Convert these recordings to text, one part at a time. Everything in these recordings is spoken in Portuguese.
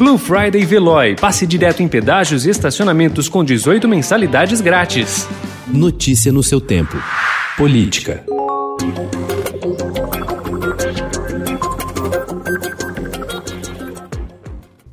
Blue Friday Veloy. Passe direto em pedágios e estacionamentos com 18 mensalidades grátis. Notícia no seu tempo. Política.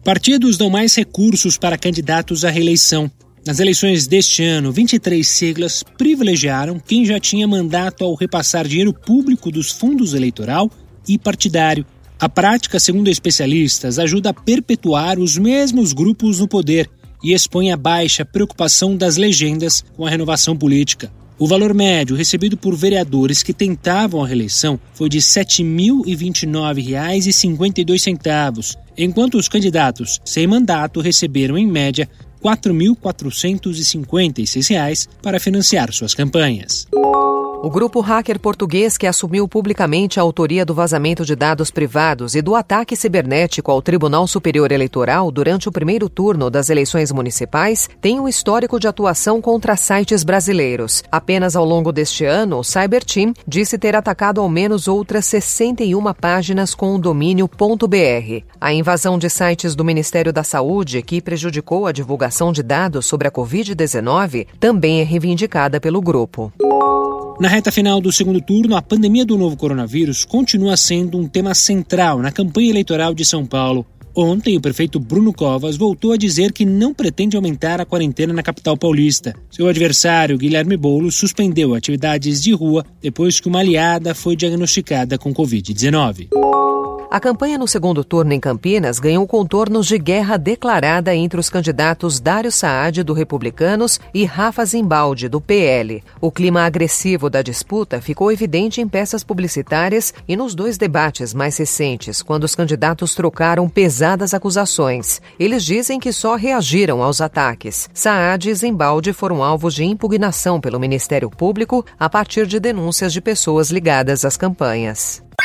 Partidos dão mais recursos para candidatos à reeleição. Nas eleições deste ano, 23 siglas privilegiaram quem já tinha mandato ao repassar dinheiro público dos fundos eleitoral e partidário. A prática, segundo especialistas, ajuda a perpetuar os mesmos grupos no poder e expõe a baixa preocupação das legendas com a renovação política. O valor médio recebido por vereadores que tentavam a reeleição foi de R$ 7.029,52, enquanto os candidatos sem mandato receberam, em média, R$ 4.456 para financiar suas campanhas. O grupo hacker português que assumiu publicamente a autoria do vazamento de dados privados e do ataque cibernético ao Tribunal Superior Eleitoral durante o primeiro turno das eleições municipais tem um histórico de atuação contra sites brasileiros. Apenas ao longo deste ano, o Cyberteam disse ter atacado ao menos outras 61 páginas com o domínio .br. A invasão de sites do Ministério da Saúde, que prejudicou a divulgação de dados sobre a Covid-19, também é reivindicada pelo grupo. Na reta final do segundo turno, a pandemia do novo coronavírus continua sendo um tema central na campanha eleitoral de São Paulo. Ontem, o prefeito Bruno Covas voltou a dizer que não pretende aumentar a quarentena na capital paulista. Seu adversário, Guilherme Boulos, suspendeu atividades de rua depois que uma aliada foi diagnosticada com Covid-19. A campanha no segundo turno em Campinas ganhou contornos de guerra declarada entre os candidatos Dário Saad, do Republicanos, e Rafa Zimbaldi, do PL. O clima agressivo da disputa ficou evidente em peças publicitárias e nos dois debates mais recentes, quando os candidatos trocaram pesadas acusações. Eles dizem que só reagiram aos ataques. Saad e Zimbaldi foram alvos de impugnação pelo Ministério Público a partir de denúncias de pessoas ligadas às campanhas.